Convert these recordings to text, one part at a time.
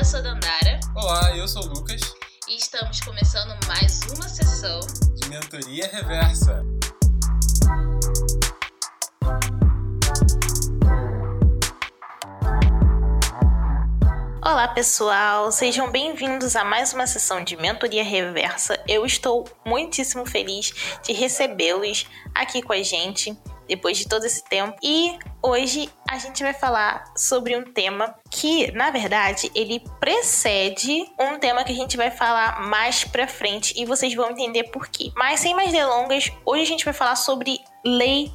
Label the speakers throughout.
Speaker 1: eu sou Dandara.
Speaker 2: Olá, eu sou o Lucas.
Speaker 1: E estamos começando mais uma sessão
Speaker 2: de Mentoria Reversa.
Speaker 1: Olá pessoal, sejam bem-vindos a mais uma sessão de Mentoria Reversa. Eu estou muitíssimo feliz de recebê-los aqui com a gente depois de todo esse tempo. E hoje a gente vai falar sobre um tema que, na verdade, ele precede um tema que a gente vai falar mais pra frente e vocês vão entender por quê. Mas sem mais delongas, hoje a gente vai falar sobre lei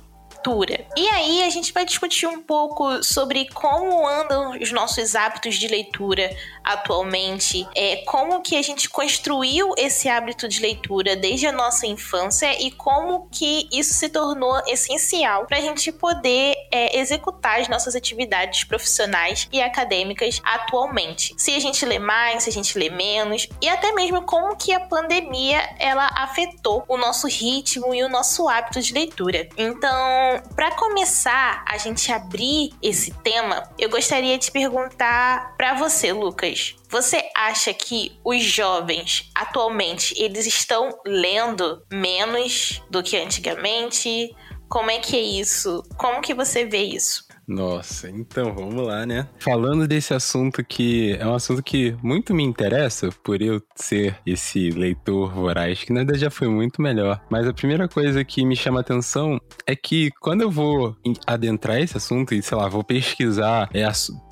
Speaker 1: E aí a gente vai discutir um pouco sobre como andam os nossos hábitos de leitura atualmente, é, como que a gente construiu esse hábito de leitura desde a nossa infância e como que isso se tornou essencial para a gente poder é, executar as nossas atividades profissionais e acadêmicas atualmente. Se a gente lê mais, se a gente lê menos e até mesmo como que a pandemia ela afetou o nosso ritmo e o nosso hábito de leitura. Então, para começar a gente abrir esse tema, eu gostaria de perguntar para você, Lucas. Você acha que os jovens atualmente eles estão lendo menos do que antigamente? Como é que é isso? Como que você vê isso?
Speaker 3: Nossa, então vamos lá, né? Falando desse assunto que é um assunto que muito me interessa, por eu ser esse leitor voraz, que na verdade já foi muito melhor. Mas a primeira coisa que me chama atenção é que quando eu vou adentrar esse assunto e, sei lá, vou pesquisar é,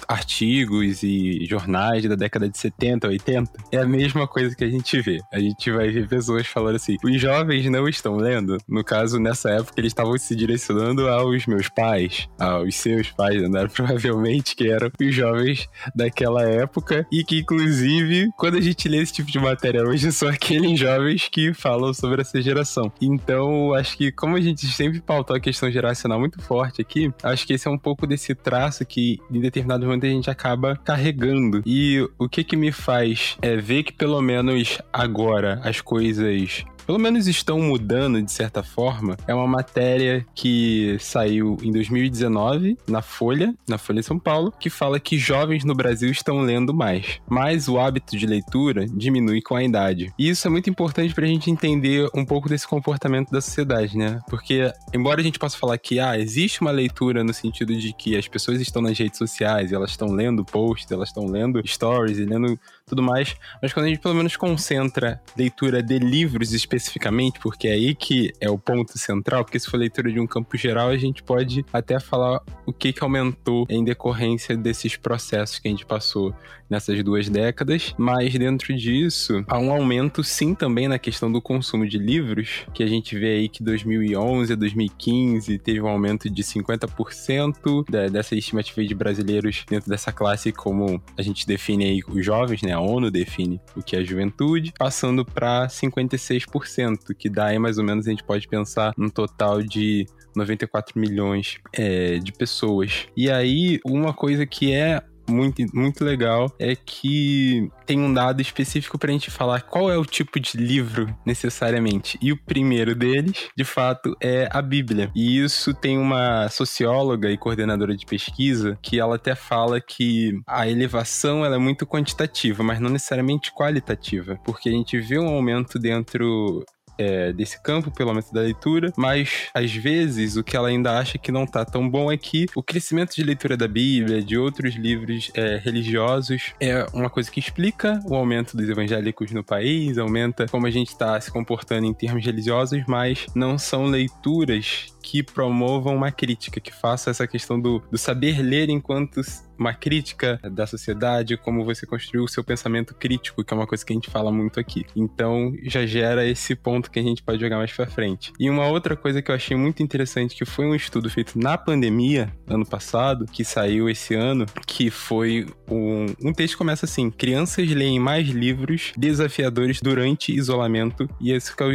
Speaker 3: artigos e jornais da década de 70, 80, é a mesma coisa que a gente vê. A gente vai ver pessoas falando assim: os jovens não estão lendo. No caso, nessa época, eles estavam se direcionando aos meus pais, aos seus meus pais, né? Provavelmente que eram os jovens daquela época e que, inclusive, quando a gente lê esse tipo de matéria hoje, são aqueles jovens que falam sobre essa geração. Então, acho que como a gente sempre pautou a questão geracional muito forte aqui, acho que esse é um pouco desse traço que, em determinado momento, a gente acaba carregando. E o que que me faz é ver que, pelo menos agora, as coisas pelo menos estão mudando de certa forma, é uma matéria que saiu em 2019 na Folha, na Folha de São Paulo, que fala que jovens no Brasil estão lendo mais, mas o hábito de leitura diminui com a idade. E isso é muito importante para a gente entender um pouco desse comportamento da sociedade, né? Porque, embora a gente possa falar que ah, existe uma leitura no sentido de que as pessoas estão nas redes sociais, elas estão lendo posts, elas estão lendo stories e lendo tudo mais, mas quando a gente pelo menos concentra leitura de livros especificamente, porque é aí que é o ponto central, porque se for leitura de um campo geral, a gente pode até falar o que, que aumentou em decorrência desses processos que a gente passou nessas duas décadas, mas dentro disso há um aumento sim também na questão do consumo de livros, que a gente vê aí que 2011 a 2015 teve um aumento de 50% dessa estimativa de brasileiros dentro dessa classe como a gente define aí os jovens, né? A ONU define o que é juventude, passando para 56%, que dá aí mais ou menos a gente pode pensar um total de 94 milhões é, de pessoas. E aí, uma coisa que é muito, muito legal é que tem um dado específico pra gente falar qual é o tipo de livro necessariamente. E o primeiro deles, de fato, é a Bíblia. E isso tem uma socióloga e coordenadora de pesquisa que ela até fala que a elevação ela é muito quantitativa, mas não necessariamente qualitativa, porque a gente vê um aumento dentro é, desse campo, pelo menos da leitura, mas às vezes o que ela ainda acha que não tá tão bom é que o crescimento de leitura da Bíblia, de outros livros é, religiosos, é uma coisa que explica o aumento dos evangélicos no país, aumenta como a gente está se comportando em termos religiosos, mas não são leituras que promovam uma crítica, que faça essa questão do, do saber ler enquanto uma crítica da sociedade, como você construiu o seu pensamento crítico, que é uma coisa que a gente fala muito aqui. Então, já gera esse ponto que a gente pode jogar mais para frente. E uma outra coisa que eu achei muito interessante, que foi um estudo feito na pandemia, ano passado, que saiu esse ano, que foi um, um texto que começa assim: crianças leem mais livros desafiadores durante isolamento, e que é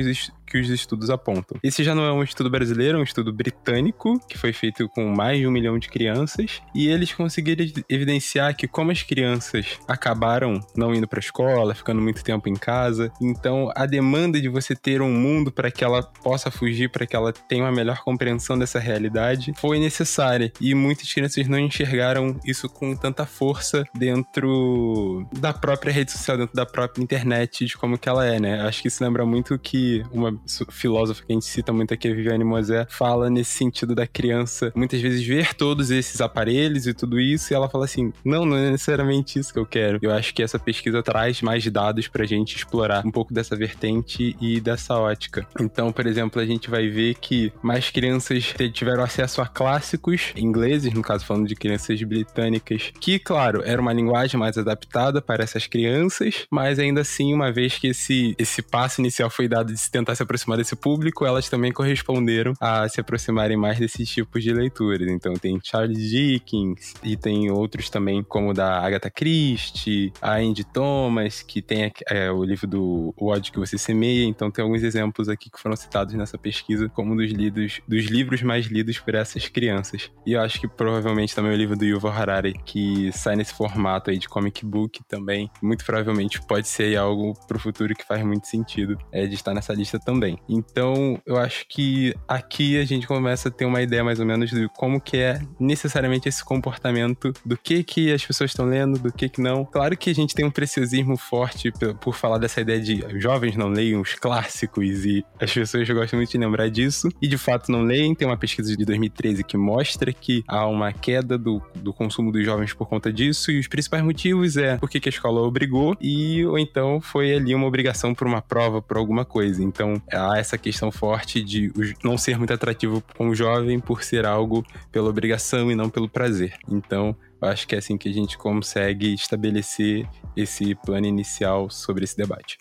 Speaker 3: que os estudos apontam. Esse já não é um estudo brasileiro, é um estudo britânico, que foi feito com mais de um milhão de crianças, e eles conseguiram evidenciar que como as crianças acabaram não indo para a escola, ficando muito tempo em casa, então a demanda de você ter um mundo para que ela possa fugir, para que ela tenha uma melhor compreensão dessa realidade, foi necessária. E muitas crianças não enxergaram isso com tanta força dentro da própria rede social, dentro da própria internet, de como que ela é, né? Acho que isso lembra muito que uma filósofa que a gente cita muito aqui, a Viviane Mosé, fala nesse sentido da criança muitas vezes ver todos esses aparelhos e tudo isso, e ela fala assim: não, não é necessariamente isso que eu quero. Eu acho que essa pesquisa traz mais dados pra gente explorar um pouco dessa vertente e dessa ótica. Então, por exemplo, a gente vai ver que mais crianças tiveram acesso a clássicos ingleses, no caso falando de crianças britânicas, que, claro, era uma linguagem mais adaptada para essas crianças, mas ainda assim, uma vez que esse, esse passo inicial foi dado de se tentar se aproximar desse público, elas também corresponderam a se aproximarem mais desses tipos de leituras. Então tem Charles Dickens e tem outros também, como da Agatha Christie, a Andy Thomas, que tem é, o livro do O ódio que você semeia. Então tem alguns exemplos aqui que foram citados nessa pesquisa como dos, lidos, dos livros mais lidos por essas crianças. E eu acho que provavelmente também o livro do Yuval Harari, que sai nesse formato aí de comic book também, muito provavelmente pode ser algo pro futuro que faz muito sentido é, de estar nessa lista também. Então, eu acho que aqui a gente começa a ter uma ideia mais ou menos de como que é necessariamente esse comportamento, do que que as pessoas estão lendo, do que que não. Claro que a gente tem um preciosismo forte por falar dessa ideia de jovens não leiam os clássicos e as pessoas gostam muito de lembrar disso e de fato não leem. Tem uma pesquisa de 2013 que mostra que há uma queda do, do consumo dos jovens por conta disso e os principais motivos é porque que a escola obrigou e ou então foi ali uma obrigação por uma prova, por alguma coisa. Então há essa questão forte de não ser muito atrativo com o jovem por ser algo pela obrigação e não pelo prazer. Então eu acho que é assim que a gente consegue estabelecer esse plano inicial sobre esse debate.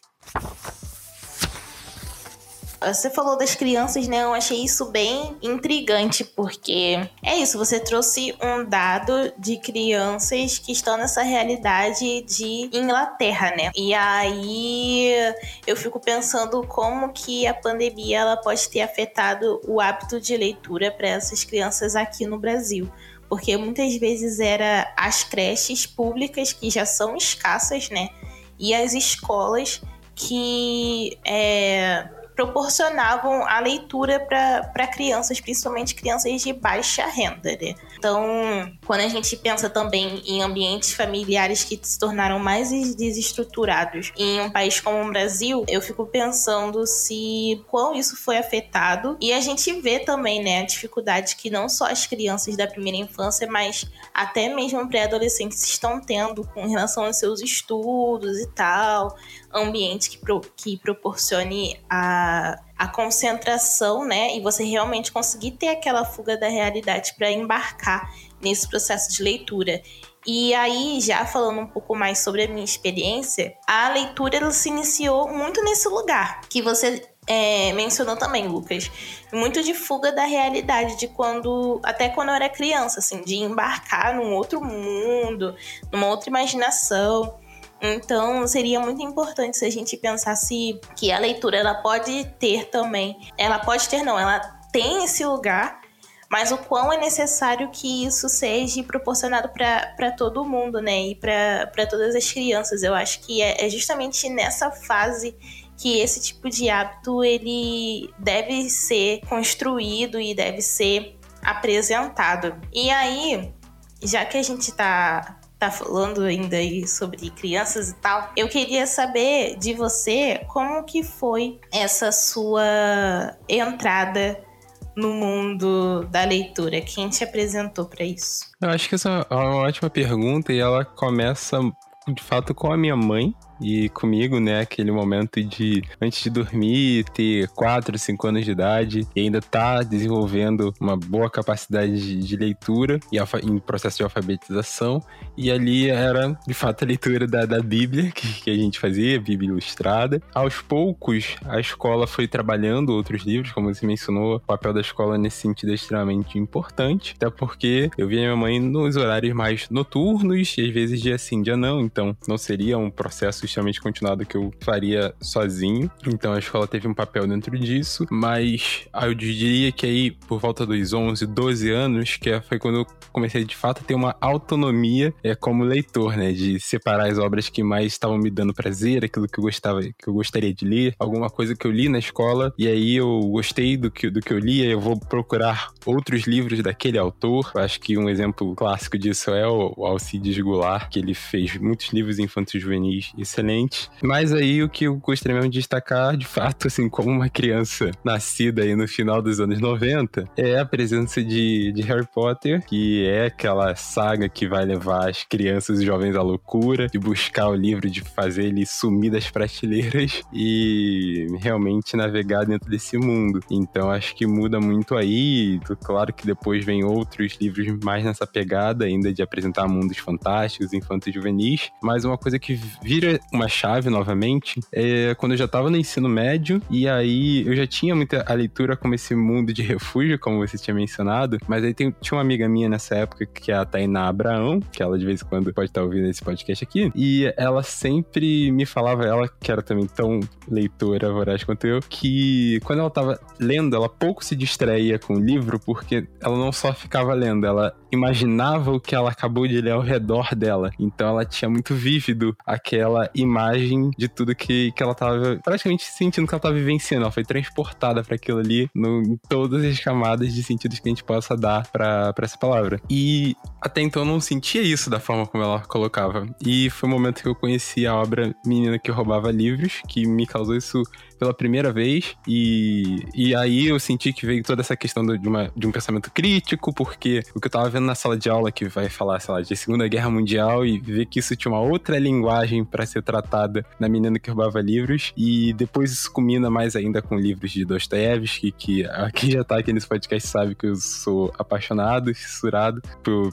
Speaker 1: Você falou das crianças, né? Eu achei isso bem intrigante, porque é isso, você trouxe um dado de crianças que estão nessa realidade de Inglaterra, né? E aí eu fico pensando como que a pandemia ela pode ter afetado o hábito de leitura para essas crianças aqui no Brasil porque muitas vezes era as creches públicas que já são escassas, né? E as escolas que é, proporcionavam a leitura para crianças, principalmente crianças de baixa renda. Né? Então, quando a gente pensa também em ambientes familiares que se tornaram mais desestruturados em um país como o Brasil, eu fico pensando se quão isso foi afetado. E a gente vê também né, a dificuldade que não só as crianças da primeira infância, mas até mesmo pré-adolescentes estão tendo com relação aos seus estudos e tal ambiente que, pro, que proporcione a, a concentração, né? E você realmente conseguir ter aquela fuga da realidade para embarcar nesse processo de leitura. E aí, já falando um pouco mais sobre a minha experiência, a leitura ela se iniciou muito nesse lugar que você é, mencionou também, Lucas. Muito de fuga da realidade, de quando. Até quando eu era criança, assim, de embarcar num outro mundo, numa outra imaginação. Então, seria muito importante se a gente pensasse que a leitura ela pode ter também, ela pode ter não, ela tem esse lugar, mas o quão é necessário que isso seja proporcionado para todo mundo, né? E para todas as crianças. Eu acho que é, é justamente nessa fase que esse tipo de hábito ele deve ser construído e deve ser apresentado. E aí, já que a gente está tá falando ainda aí sobre crianças e tal, eu queria saber de você como que foi essa sua entrada no mundo da leitura? Quem te apresentou para isso?
Speaker 3: Eu acho que essa é uma ótima pergunta e ela começa de fato com a minha mãe, e comigo, né, aquele momento de antes de dormir, ter 4, 5 anos de idade e ainda tá desenvolvendo uma boa capacidade de, leitura e em processo de alfabetização. E ali era, de fato, a leitura da, da Bíblia que, que a gente fazia, Bíblia ilustrada. Aos poucos, a escola foi trabalhando outros livros, como você mencionou, o papel da escola nesse sentido é extremamente importante, até porque eu via minha mãe nos horários mais noturnos e às vezes dia sim, dia não, então não seria um processo extremamente continuado que eu faria sozinho. Então a escola teve um papel dentro disso, mas eu diria que aí por volta dos 11, 12 anos, que é, foi quando eu comecei de fato a ter uma autonomia é, como leitor, né? De separar as obras que mais estavam me dando prazer, aquilo que eu gostava, que eu gostaria de ler, alguma coisa que eu li na escola, e aí eu gostei do que, do que eu li, eu vou procurar outros livros daquele autor. Eu acho que um exemplo clássico disso é o, Alcides Goulart, que ele fez muitos livros infantis juvenis excelentes. Mas aí o que eu gostaria mesmo de destacar, de fato, assim, como uma criança nascida aí no final dos anos 90, é a presença de, de Harry Potter, que é aquela saga que vai levar as crianças e jovens à loucura, de buscar o livro, de fazer ele sumir das prateleiras e realmente navegar dentro desse mundo. Então acho que muda muito aí. Claro que depois vem outros livros mais nessa pegada, ainda de apresentar mundos fantásticos, infantos juvenis. Mas uma coisa que vira uma chave novamente é quando eu já estava no ensino médio e aí eu já tinha muita a leitura como esse mundo de refúgio, como você tinha mencionado, mas aí tem, tinha uma amiga minha nessa época que é a Tainá Abraão, que ela de vez em quando pode estar ouvindo esse podcast aqui, e ela sempre me falava, ela que era também tão leitora voraz quanto eu, que quando ela tava lendo, ela pouco se distraía com o livro, porque ela não só ficava lendo, ela imaginava o que ela acabou de ler ao redor dela. Então ela tinha muito vívido aquela imagem de tudo que, que ela tava praticamente sentindo que ela tava vivenciando. Ela foi transportada para aquilo ali no, em todas as camadas de sentidos que a gente possa dar para essa palavra. E até então eu não sentia isso da forma como ela colocava. E foi o momento que eu conheci a obra Menina que Roubava Livros, que me causou isso pela primeira vez. E, e aí eu senti que veio toda essa questão de, uma, de um pensamento crítico, porque o que eu tava vendo na sala de aula, que vai falar, sei lá, de Segunda Guerra Mundial, e ver que isso tinha uma outra linguagem para ser tratada na menina que roubava livros. E depois isso combina mais ainda com livros de Dostoiévski, que quem já tá aqui nesse podcast sabe que eu sou apaixonado, fissurado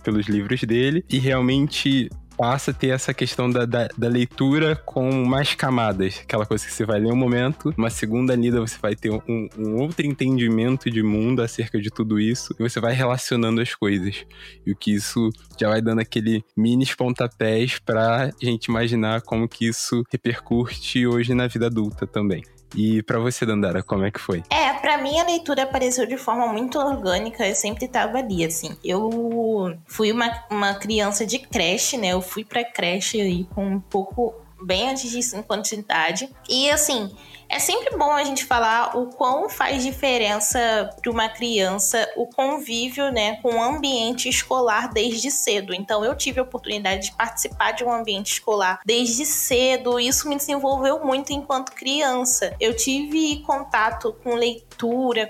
Speaker 3: pelos livros dele. E realmente passa a ter essa questão da, da, da, leitura com mais camadas. Aquela coisa que você vai ler um momento, uma segunda lida você vai ter um, um, outro entendimento de mundo acerca de tudo isso, e você vai relacionando as coisas. E o que isso já vai dando aquele mini pontapés pra gente imaginar como que isso repercute hoje na vida adulta também. E para você, Dandara, como é que foi?
Speaker 1: É, para mim a leitura apareceu de forma muito orgânica, eu sempre tava ali, assim. Eu fui uma, uma criança de creche, né? Eu fui pra creche aí com um pouco bem antes de 5 anos de idade. E assim, é sempre bom a gente falar o quão faz diferença para uma criança o convívio, né, com o ambiente escolar desde cedo. Então eu tive a oportunidade de participar de um ambiente escolar desde cedo. Isso me desenvolveu muito enquanto criança. Eu tive contato com leitura,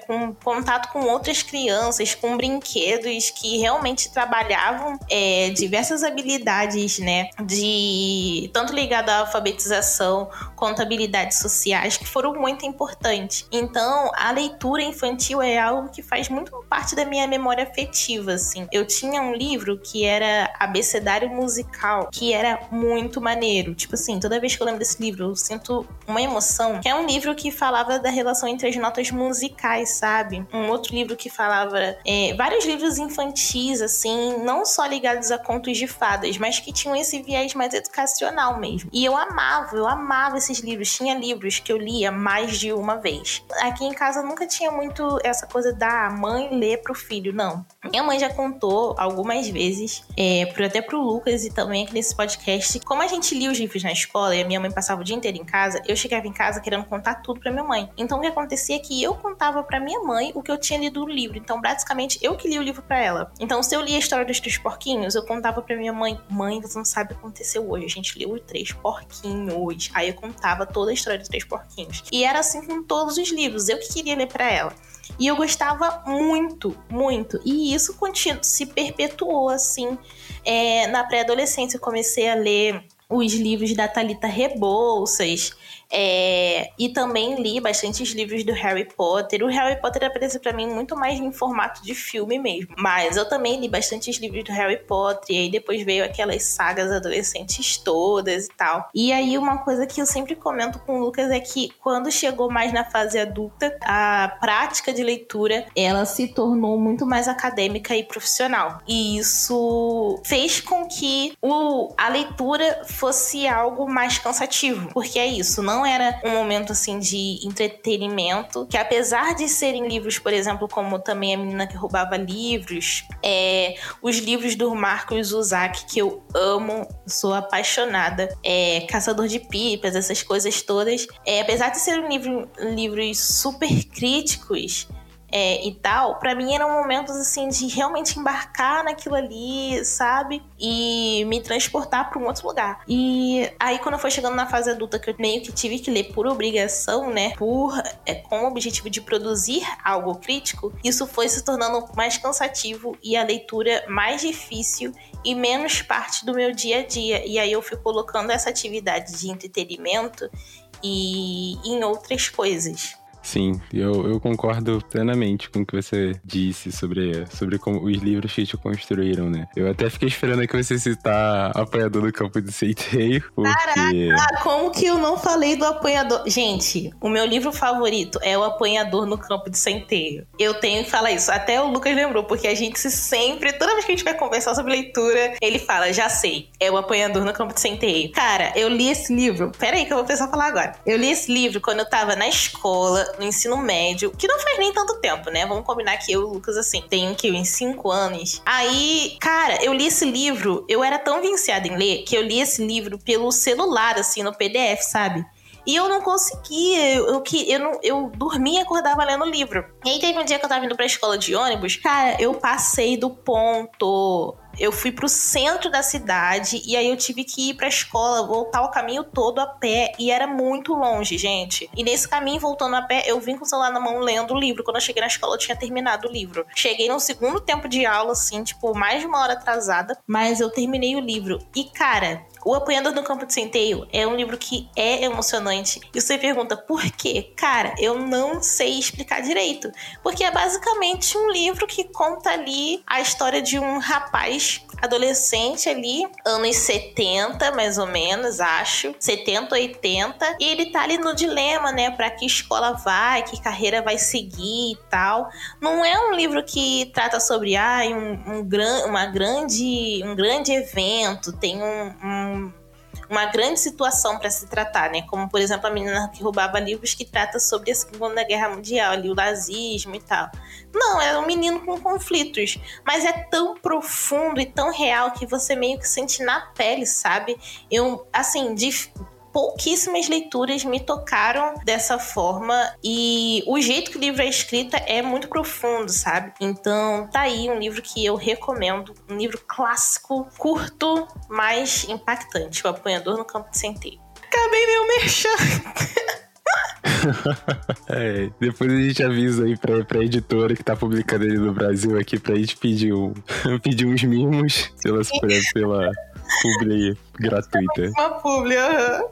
Speaker 1: com contato com outras crianças, com brinquedos que realmente trabalhavam é, diversas habilidades, né, de tanto ligado à alfabetização quanto habilidades sociais que foram muito importantes. Então, a leitura infantil é algo que faz muito parte da minha memória afetiva, assim. Eu tinha um livro que era Abecedário Musical, que era muito maneiro. Tipo assim, toda vez que eu lembro desse livro, eu sinto uma emoção. Que é um livro que falava da relação entre as notas musicais, sabe? Um outro livro que falava é, vários livros infantis, assim, não só ligados a contos de fadas, mas que tinham esse viés mais educacional mesmo. E eu amava, eu amava esses livros. Tinha livros que eu li lia mais de uma vez. Aqui em casa nunca tinha muito essa coisa da mãe ler pro filho, não. Minha mãe já contou algumas vezes, é, até pro Lucas e também aqui nesse podcast, como a gente lia os livros na escola e a minha mãe passava o dia inteiro em casa, eu chegava em casa querendo contar tudo pra minha mãe. Então o que acontecia é que eu contava pra minha mãe o que eu tinha lido no livro. Então, basicamente, eu que li o livro pra ela. Então, se eu lia a história dos três porquinhos, eu contava pra minha mãe: Mãe, você não sabe o que aconteceu hoje. A gente leu os três porquinhos. Aí eu contava toda a história dos três porquinhos. E era assim com todos os livros, eu que queria ler para ela. E eu gostava muito, muito. E isso se perpetuou assim. É, na pré-adolescência eu comecei a ler os livros da Talita Rebouças, é, e também li bastantes livros do Harry Potter. O Harry Potter apareceu para mim muito mais em formato de filme mesmo. Mas eu também li bastantes livros do Harry Potter. E aí depois veio aquelas sagas adolescentes todas e tal. E aí uma coisa que eu sempre comento com o Lucas é que quando chegou mais na fase adulta, a prática de leitura ela se tornou muito mais acadêmica e profissional. E isso fez com que o, a leitura fosse algo mais cansativo, porque é isso, não era um momento assim de entretenimento, que apesar de serem livros, por exemplo, como também a menina que roubava livros, é, os livros do Marcos Uzak que eu amo, sou apaixonada, é, Caçador de Pipas, essas coisas todas, é, apesar de serem livro, livros super críticos, é, e tal, para mim eram momentos assim de realmente embarcar naquilo ali, sabe? E me transportar para um outro lugar. E aí quando eu fui chegando na fase adulta que eu meio que tive que ler por obrigação, né, por é, com o objetivo de produzir algo crítico, isso foi se tornando mais cansativo e a leitura mais difícil e menos parte do meu dia a dia. E aí eu fui colocando essa atividade de entretenimento e em outras coisas.
Speaker 3: Sim, eu, eu concordo plenamente com o que você disse sobre, sobre como os livros que te construíram, né? Eu até fiquei esperando que você citar Apanhador do Campo de Centeio, porque...
Speaker 1: Caraca, como que eu não falei do Apanhador? Gente, o meu livro favorito é O Apanhador no Campo de Centeio. Eu tenho que falar isso. Até o Lucas lembrou, porque a gente se sempre, toda vez que a gente vai conversar sobre leitura, ele fala, já sei, é O Apanhador no Campo de Centeio. Cara, eu li esse livro, pera aí que eu vou pensar falar agora. Eu li esse livro quando eu tava na escola, no ensino médio, que não faz nem tanto tempo, né? Vamos combinar que eu e o Lucas, assim, tenho que uns 5 anos. Aí, cara, eu li esse livro, eu era tão viciada em ler que eu li esse livro pelo celular, assim, no PDF, sabe? E eu não conseguia, eu, eu, eu, não, eu dormia e acordava lendo o livro. E aí teve um dia que eu tava indo pra escola de ônibus, cara, eu passei do ponto eu fui pro centro da cidade e aí eu tive que ir pra escola, voltar o caminho todo a pé e era muito longe, gente. E nesse caminho, voltando a pé, eu vim com o celular na mão lendo o livro. Quando eu cheguei na escola, eu tinha terminado o livro. Cheguei no segundo tempo de aula, assim, tipo, mais de uma hora atrasada, mas eu terminei o livro. E, cara, o Apanhador no Campo de Centeio é um livro que é emocionante. E você pergunta por quê? Cara, eu não sei explicar direito. Porque é basicamente um livro que conta ali a história de um rapaz adolescente ali, anos 70, mais ou menos, acho. 70, 80. E ele tá ali no dilema, né? Pra que escola vai, que carreira vai seguir e tal. Não é um livro que trata sobre ah, um, um, gran, uma grande, um grande evento, tem um, um uma grande situação para se tratar, né? Como, por exemplo, a menina que roubava livros que trata sobre a Segunda Guerra Mundial, ali, o nazismo e tal. Não, é um menino com conflitos, mas é tão profundo e tão real que você meio que sente na pele, sabe? Eu, assim, de pouquíssimas leituras me tocaram dessa forma e o jeito que o livro é escrito é muito profundo, sabe? Então, tá aí um livro que eu recomendo, um livro clássico, curto, mas impactante, O Apanhador no Campo de Centeio. Acabei meu merchan.
Speaker 3: é, depois a gente avisa aí pra, pra editora que tá publicando ele no Brasil aqui pra gente pedir, um, pedir uns mimos pela, pela, publi gratuita.
Speaker 1: Uma publi, aham.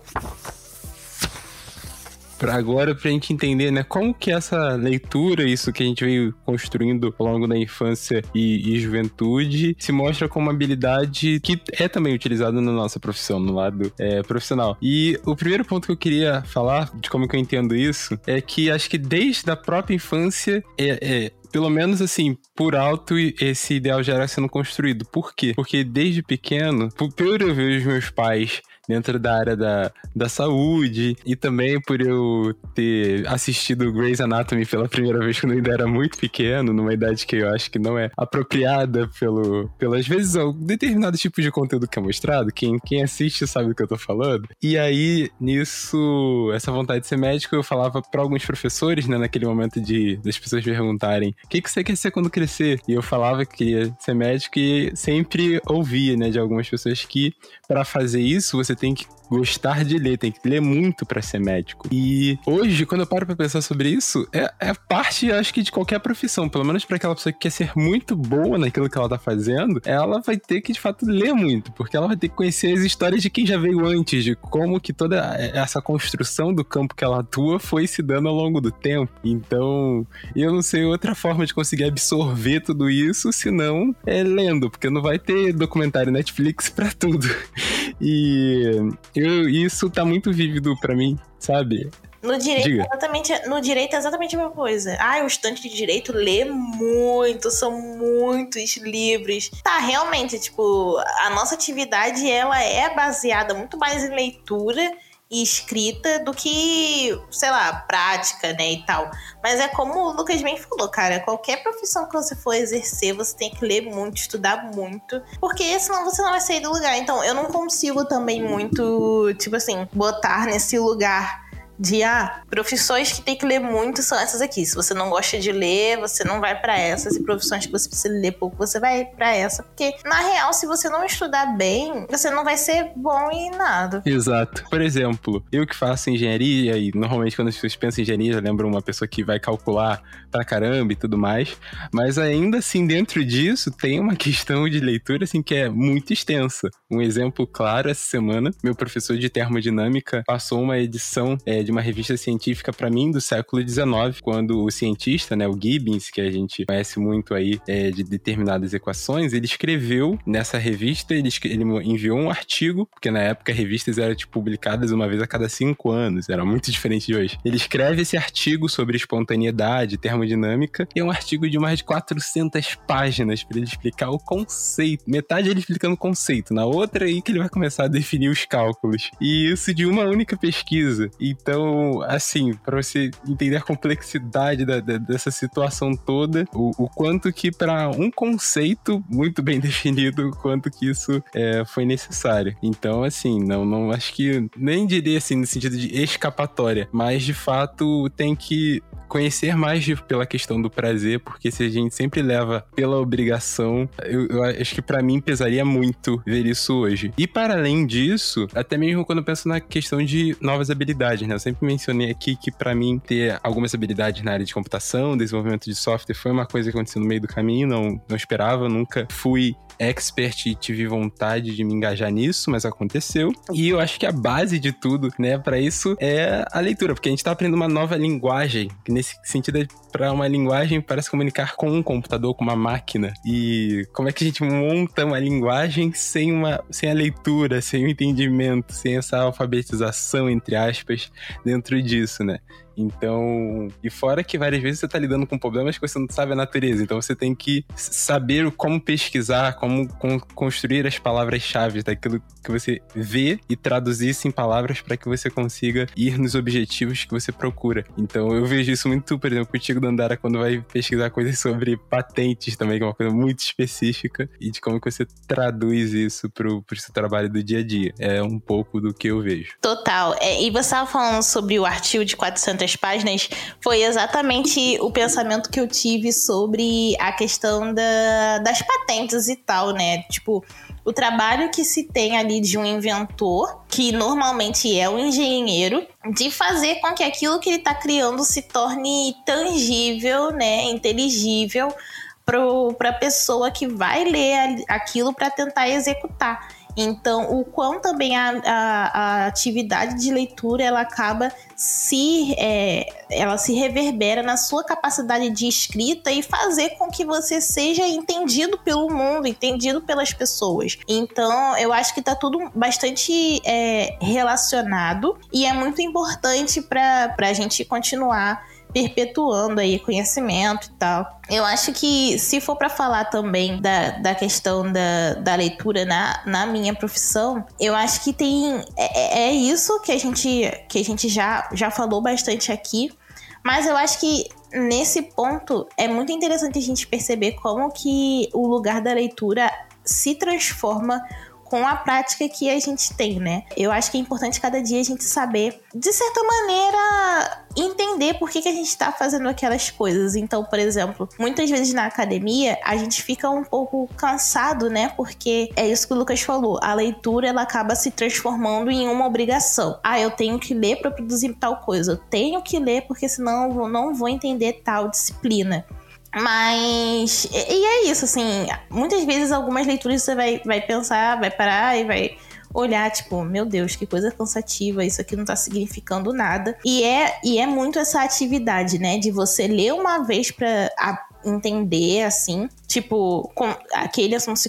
Speaker 3: Pra agora, pra gente entender, né, como que essa leitura, isso que a gente veio construindo ao longo da infância e, e juventude, se mostra como uma habilidade que é também utilizada na nossa profissão, no lado é, profissional. E o primeiro ponto que eu queria falar, de como que eu entendo isso, é que acho que desde a própria infância é, é pelo menos assim, por alto, esse ideal já era sendo construído. Por quê? Porque desde pequeno, por, eu ver os meus pais dentro da área da, da saúde e também por eu ter assistido Grey's Anatomy pela primeira vez quando eu ainda era muito pequeno, numa idade que eu acho que não é apropriada pelo, pelas vezes um determinado tipo de conteúdo que é mostrado, quem, quem assiste sabe do que eu tô falando. E aí, nisso, essa vontade de ser médico, eu falava para alguns professores, né, naquele momento de das pessoas perguntarem: "O que que você quer ser quando crescer?" E eu falava que queria ser médico e sempre ouvia, né, de algumas pessoas que para fazer isso você tem que gostar de ler, tem que ler muito para ser médico. E hoje, quando eu paro pra pensar sobre isso, é, é parte, acho que, de qualquer profissão. Pelo menos para aquela pessoa que quer ser muito boa naquilo que ela tá fazendo, ela vai ter que, de fato, ler muito, porque ela vai ter que conhecer as histórias de quem já veio antes, de como que toda essa construção do campo que ela atua foi se dando ao longo do tempo. Então, eu não sei outra forma de conseguir absorver tudo isso, senão é lendo, porque não vai ter documentário Netflix para tudo. E eu, isso tá muito vívido para mim, sabe?
Speaker 1: No direito, exatamente, no direito é exatamente a mesma coisa. Ah, o estudante de direito lê muito, são muitos livros. Tá, realmente, tipo, a nossa atividade ela é baseada muito mais em leitura e escrita do que, sei lá, prática, né, e tal. Mas é como o Lucas bem falou, cara, qualquer profissão que você for exercer, você tem que ler muito, estudar muito, porque senão você não vai sair do lugar. Então, eu não consigo também muito, tipo assim, botar nesse lugar de ah, profissões que tem que ler muito são essas aqui. Se você não gosta de ler, você não vai para essas. E profissões que você precisa ler pouco, você vai para essa. Porque, na real, se você não estudar bem, você não vai ser bom em nada.
Speaker 3: Exato. Por exemplo, eu que faço engenharia, e normalmente quando as pessoas pensam em engenharia, eu lembro uma pessoa que vai calcular pra caramba e tudo mais. Mas ainda assim, dentro disso, tem uma questão de leitura assim que é muito extensa. Um exemplo claro, essa semana, meu professor de termodinâmica passou uma edição é, de uma revista científica para mim do século XIX, quando o cientista, né, o Gibbons, que a gente conhece muito aí é, de determinadas equações, ele escreveu nessa revista, ele, ele enviou um artigo, porque na época revistas eram tipo, publicadas uma vez a cada cinco anos, era muito diferente de hoje. Ele escreve esse artigo sobre espontaneidade, termodinâmica, e é um artigo de mais de 400 páginas para ele explicar o conceito. Metade ele explicando o conceito, na outra aí que ele vai começar a definir os cálculos. E isso de uma única pesquisa. Então, então, assim, para você entender a complexidade da, da, dessa situação toda, o, o quanto que para um conceito muito bem definido, quanto que isso é, foi necessário. Então, assim, não, não acho que nem diria assim no sentido de escapatória, mas de fato tem que conhecer mais de, pela questão do prazer, porque se a gente sempre leva pela obrigação, eu, eu acho que para mim pesaria muito ver isso hoje. E para além disso, até mesmo quando eu penso na questão de novas habilidades, né? Eu sempre mencionei aqui que para mim ter algumas habilidades na área de computação, desenvolvimento de software foi uma coisa que aconteceu no meio do caminho, não, não esperava, nunca fui expert e tive vontade de me engajar nisso, mas aconteceu. E eu acho que a base de tudo, né, para isso é a leitura, porque a gente tá aprendendo uma nova linguagem, que nesse sentido é para uma linguagem para se comunicar com um computador, com uma máquina. E como é que a gente monta uma linguagem sem uma sem a leitura, sem o entendimento, sem essa alfabetização entre aspas dentro disso, né? Então, e fora que várias vezes você está lidando com problemas que você não sabe a natureza, então você tem que saber como pesquisar, como construir as palavras-chave daquilo que você vê e traduzir isso em palavras para que você consiga ir nos objetivos que você procura. Então, eu vejo isso muito, por exemplo, com o Tiago Dandara quando vai pesquisar coisas sobre patentes também, que é uma coisa muito específica, e de como que você traduz isso pro, o seu trabalho do dia a dia. É um pouco do que eu vejo.
Speaker 1: Total. É, e você estava falando sobre o artigo de 400 200 páginas, foi exatamente o pensamento que eu tive sobre a questão da, das patentes e tal, né? Tipo, o trabalho que se tem ali de um inventor, que normalmente é um engenheiro, de fazer com que aquilo que ele está criando se torne tangível, né, inteligível para a pessoa que vai ler aquilo para tentar executar. Então, o quão também a, a, a atividade de leitura ela acaba se é, ela se reverbera na sua capacidade de escrita e fazer com que você seja entendido pelo mundo, entendido pelas pessoas. Então, eu acho que está tudo bastante é, relacionado e é muito importante para a gente continuar perpetuando aí conhecimento e tal. Eu acho que se for para falar também da, da questão da, da leitura na, na minha profissão, eu acho que tem é, é, é isso que a gente que a gente já, já falou bastante aqui, mas eu acho que nesse ponto é muito interessante a gente perceber como que o lugar da leitura se transforma com a prática que a gente tem, né? Eu acho que é importante cada dia a gente saber, de certa maneira, por que, que a gente está fazendo aquelas coisas. Então, por exemplo, muitas vezes na academia a gente fica um pouco cansado, né? Porque é isso que o Lucas falou, a leitura ela acaba se transformando em uma obrigação. Ah, eu tenho que ler para produzir tal coisa. Eu tenho que ler porque senão eu não vou entender tal disciplina. Mas. E é isso, assim. Muitas vezes, algumas leituras você vai, vai pensar, vai parar e vai olhar, tipo, meu Deus, que coisa cansativa, isso aqui não tá significando nada. E é, e é muito essa atividade, né? De você ler uma vez pra. A, entender, assim. Tipo, com, aquele assunto se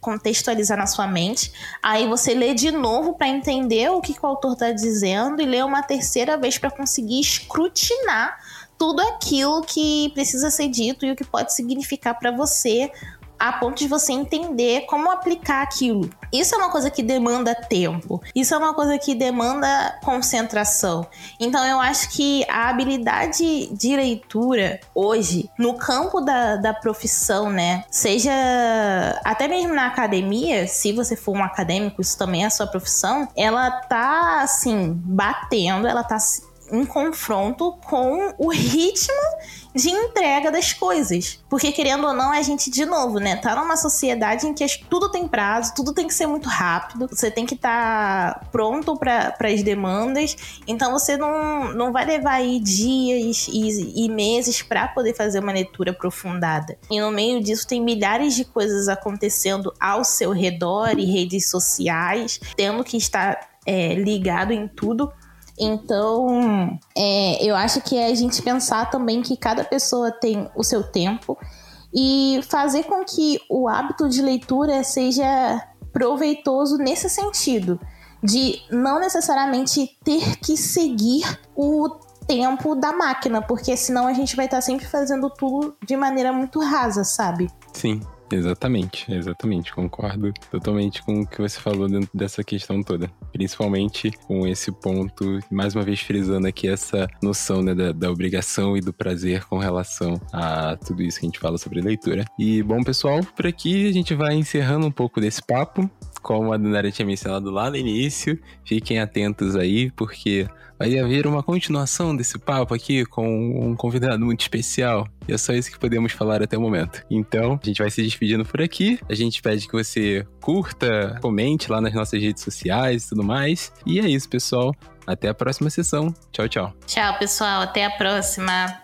Speaker 1: contextualizar na sua mente. Aí você lê de novo para entender o que, que o autor tá dizendo e lê uma terceira vez para conseguir escrutinar tudo aquilo que precisa ser dito e o que pode significar para você a ponto de você entender como aplicar aquilo. Isso é uma coisa que demanda tempo. Isso é uma coisa que demanda concentração. Então eu acho que a habilidade de leitura hoje, no campo da, da profissão, né? Seja até mesmo na academia, se você for um acadêmico, isso também é a sua profissão, ela tá assim, batendo, ela tá em confronto com o ritmo de entrega das coisas. Porque, querendo ou não, a gente, de novo, né, tá numa sociedade em que tudo tem prazo, tudo tem que ser muito rápido, você tem que estar tá pronto para as demandas, então você não, não vai levar aí dias e, e meses para poder fazer uma leitura aprofundada. E no meio disso tem milhares de coisas acontecendo ao seu redor e redes sociais, tendo que estar é, ligado em tudo então, é, eu acho que é a gente pensar também que cada pessoa tem o seu tempo e fazer com que o hábito de leitura seja proveitoso nesse sentido, de não necessariamente ter que seguir o tempo da máquina, porque senão a gente vai estar sempre fazendo tudo de maneira muito rasa, sabe?
Speaker 3: Sim, Exatamente, exatamente. Concordo totalmente com o que você falou dentro dessa questão toda. Principalmente com esse ponto, mais uma vez frisando aqui essa noção né, da, da obrigação e do prazer com relação a tudo isso que a gente fala sobre leitura. E bom, pessoal, por aqui a gente vai encerrando um pouco desse papo como a Dunara tinha mencionado lá no início, fiquem atentos aí, porque vai haver uma continuação desse papo aqui com um convidado muito especial. E é só isso que podemos falar até o momento. Então, a gente vai se despedindo por aqui. A gente pede que você curta, comente lá nas nossas redes sociais e tudo mais. E é isso, pessoal. Até a próxima sessão. Tchau, tchau.
Speaker 1: Tchau, pessoal. Até a próxima.